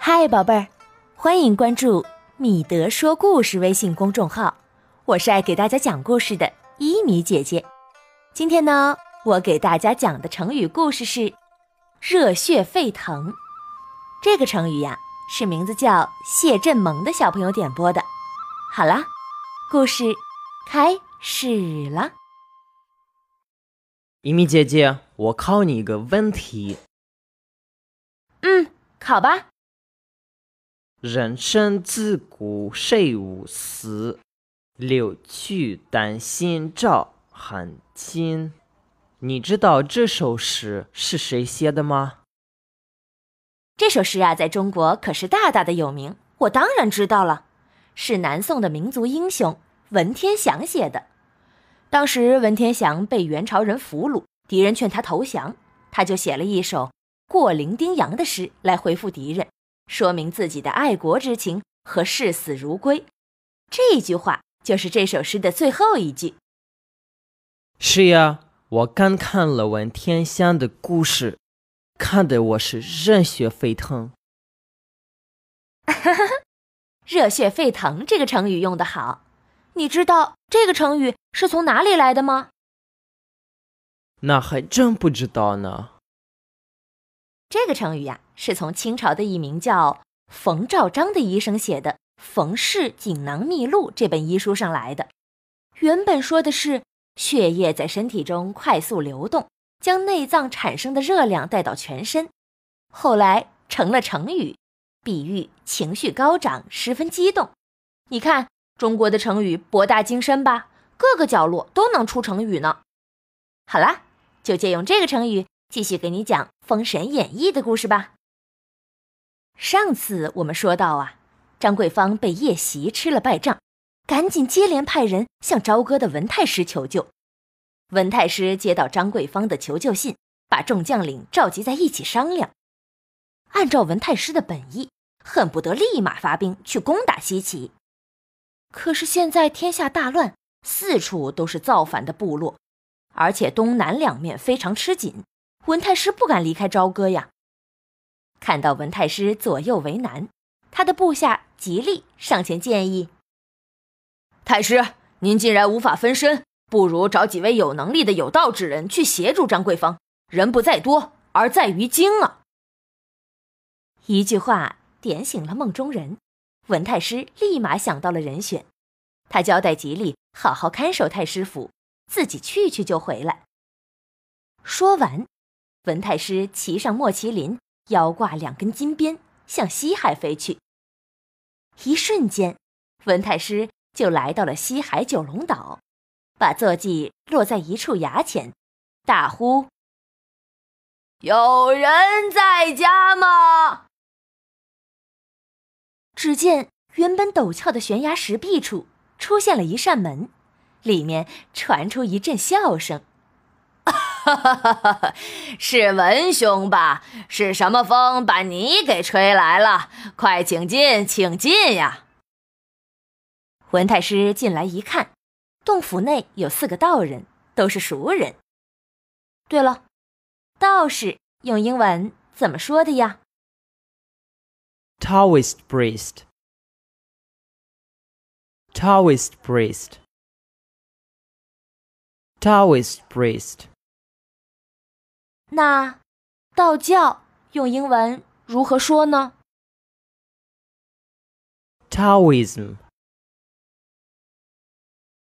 嗨，宝贝儿，欢迎关注米德说故事微信公众号，我是爱给大家讲故事的伊米姐姐。今天呢，我给大家讲的成语故事是“热血沸腾”。这个成语呀，是名字叫谢振萌的小朋友点播的。好啦，故事开始了。伊米姐姐，我考你一个问题。嗯，考吧。人生自古谁无死，留取丹心照汗青。你知道这首诗是谁写的吗？这首诗啊，在中国可是大大的有名。我当然知道了，是南宋的民族英雄文天祥写的。当时文天祥被元朝人俘虏，敌人劝他投降，他就写了一首《过零丁洋》的诗来回复敌人，说明自己的爱国之情和视死如归。这句话就是这首诗的最后一句。是呀，我刚看了文天祥的故事，看得我是热血沸腾。哈哈，热血沸腾这个成语用得好。你知道这个成语是从哪里来的吗？那还真不知道呢。这个成语呀，是从清朝的一名叫冯兆章的医生写的《冯氏锦囊秘录》这本医书上来的。原本说的是血液在身体中快速流动，将内脏产生的热量带到全身，后来成了成语，比喻情绪高涨，十分激动。你看。中国的成语博大精深吧，各个角落都能出成语呢。好啦，就借用这个成语，继续给你讲《封神演义》的故事吧。上次我们说到啊，张桂芳被夜袭吃了败仗，赶紧接连派人向朝歌的文太师求救。文太师接到张桂芳的求救信，把众将领召集在一起商量，按照文太师的本意，恨不得立马发兵去攻打西岐。可是现在天下大乱，四处都是造反的部落，而且东南两面非常吃紧，文太师不敢离开朝歌呀。看到文太师左右为难，他的部下吉利上前建议：“太师，您既然无法分身，不如找几位有能力的有道之人去协助张桂芳。人不在多，而在于精啊！”一句话点醒了梦中人。文太师立马想到了人选，他交代吉利好好看守太师府，自己去去就回来。说完，文太师骑上莫麒麟，腰挂两根金鞭，向西海飞去。一瞬间，文太师就来到了西海九龙岛，把坐骑落在一处崖前，大呼：“有人在家吗？”只见原本陡峭的悬崖石壁处出现了一扇门，里面传出一阵笑声：“ 是文兄吧？是什么风把你给吹来了？快请进，请进呀！”文太师进来一看，洞府内有四个道人，都是熟人。对了，道士用英文怎么说的呀？Taoist priest. Taoist priest. Taoist priest. 那道教用英文如何说呢？Taoism.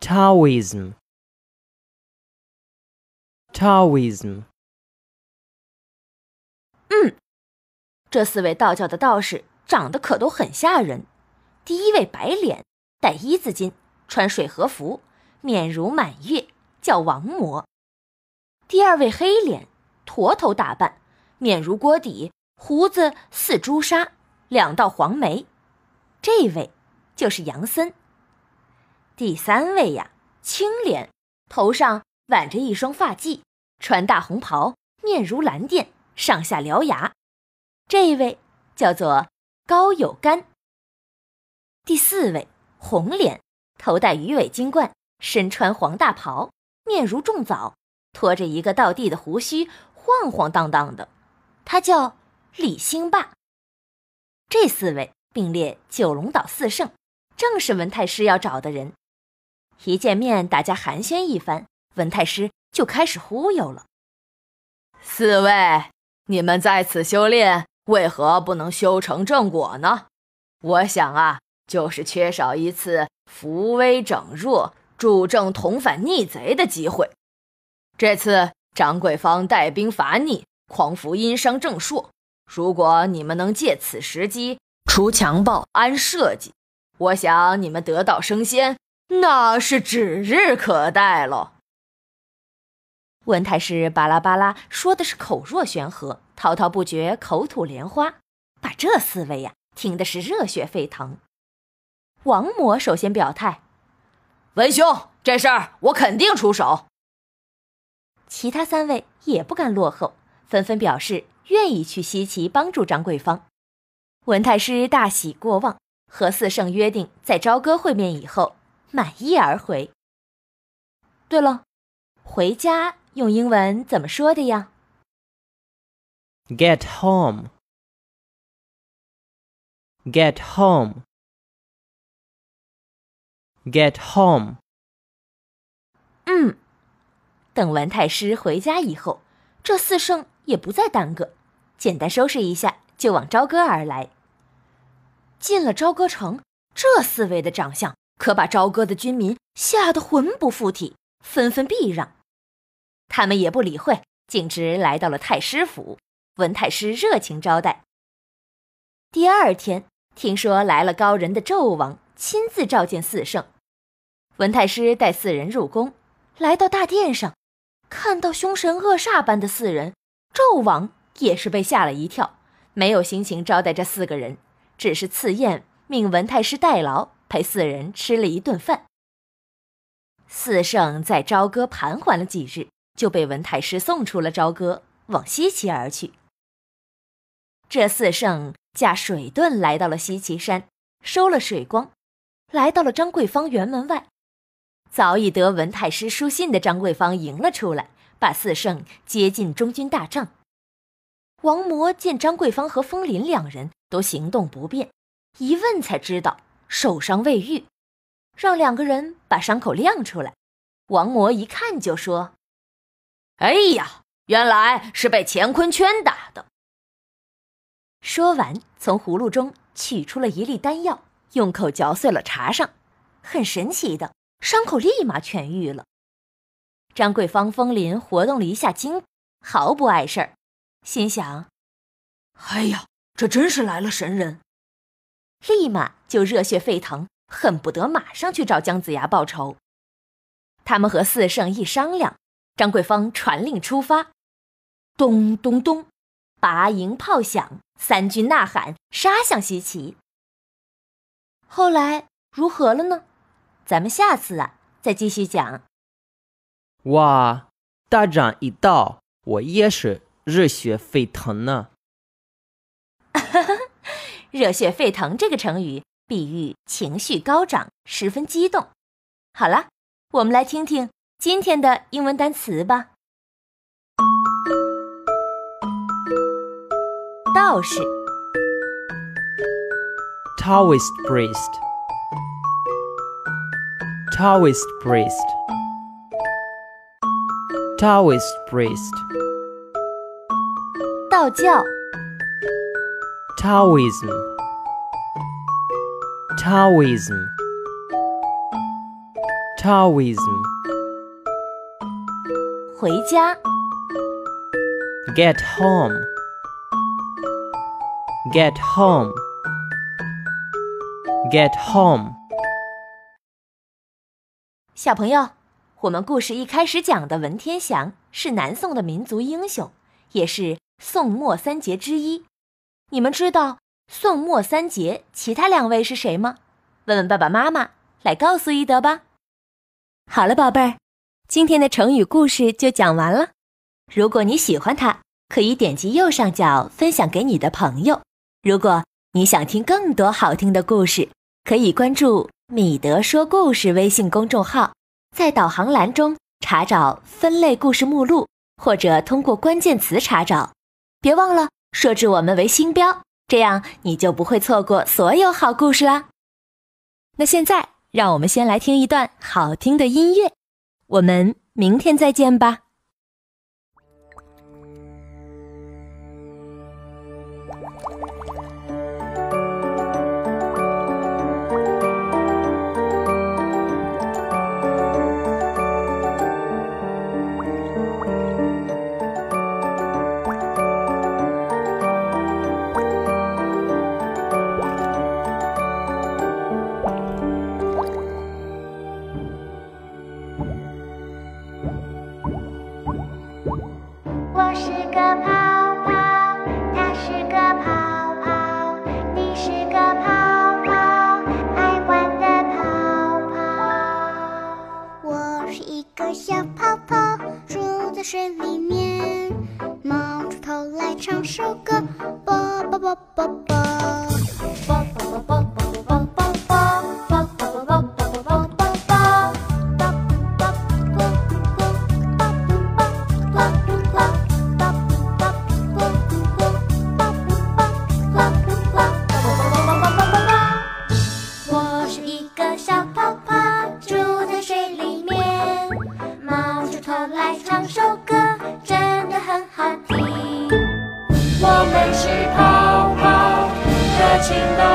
Taoism. Taoism. 嗯，这四位道教的道士。长得可都很吓人。第一位白脸，戴一字巾，穿水和服，面如满月，叫王魔。第二位黑脸，驼头打扮，面如锅底，胡子似朱砂，两道黄眉，这位就是杨森。第三位呀，青脸，头上挽着一双发髻，穿大红袍，面如蓝靛，上下獠牙，这位叫做。高有干。第四位红脸，头戴鱼尾金冠，身穿黄大袍，面如重枣，拖着一个倒地的胡须，晃晃荡荡的，他叫李兴霸。这四位并列九龙岛四圣，正是文太师要找的人。一见面，大家寒暄一番，文太师就开始忽悠了：“四位，你们在此修炼，为何不能修成正果呢？我想啊，就是缺少一次扶危整弱、助正同反逆贼的机会。这次张桂芳带兵伐逆，匡扶殷商正朔。如果你们能借此时机除强暴、安社稷，我想你们得道升仙。”那是指日可待了。文太师巴拉巴拉说的是口若悬河，滔滔不绝，口吐莲花，把这四位呀听的是热血沸腾。王魔首先表态：“文兄，这事儿我肯定出手。”其他三位也不甘落后，纷纷表示愿意去西岐帮助张桂芳。文太师大喜过望，和四圣约定在朝歌会面以后。满意而回。对了，回家用英文怎么说的呀？Get home. Get home. Get home. 嗯，等文太师回家以后，这四圣也不再耽搁，简单收拾一下，就往朝歌而来。进了朝歌城，这四位的长相。可把朝歌的军民吓得魂不附体，纷纷避让。他们也不理会，径直来到了太师府。文太师热情招待。第二天，听说来了高人的纣王，亲自召见四圣。文太师带四人入宫，来到大殿上，看到凶神恶煞般的四人，纣王也是被吓了一跳，没有心情招待这四个人，只是赐宴，命文太师代劳。陪四人吃了一顿饭。四圣在朝歌盘桓了几日，就被文太师送出了朝歌，往西岐而去。这四圣驾水遁来到了西岐山，收了水光，来到了张桂芳辕门外。早已得文太师书信的张桂芳迎了出来，把四圣接进中军大帐。王魔见张桂芳和风林两人都行动不便，一问才知道。受伤未愈，让两个人把伤口亮出来。王魔一看就说：“哎呀，原来是被乾坤圈打的。”说完，从葫芦中取出了一粒丹药，用口嚼碎了插上，很神奇的，伤口立马痊愈了。张桂芳、风林活动了一下筋，毫不碍事儿，心想：“哎呀，这真是来了神人。”立马就热血沸腾，恨不得马上去找姜子牙报仇。他们和四圣一商量，张桂芳传令出发，咚咚咚，拔营炮响，三军呐喊，杀向西岐。后来如何了呢？咱们下次啊再继续讲。哇，大涨一到，我也是热血沸腾呢。哈哈。热血沸腾这个成语比喻情绪高涨，十分激动。好了，我们来听听今天的英文单词吧。道士，Taoist priest，Taoist priest，Taoist priest，道教。Taoism Taoism Taoism 回家 Get home Get home Get home 小朋友，我们故事一开始讲的文天祥是南宋的民族英雄，也是宋末三杰之一。你们知道宋末三杰其他两位是谁吗？问问爸爸妈妈，来告诉一德吧。好了，宝贝儿，今天的成语故事就讲完了。如果你喜欢它，可以点击右上角分享给你的朋友。如果你想听更多好听的故事，可以关注“米德说故事”微信公众号，在导航栏中查找分类故事目录，或者通过关键词查找。别忘了。设置我们为星标，这样你就不会错过所有好故事啦。那现在，让我们先来听一段好听的音乐，我们明天再见吧。是个泡泡，它是个泡泡，你是个泡泡，爱玩的泡泡。我是一个小泡泡，住在水里面，冒出头来唱首歌，啵啵啵啵啵。情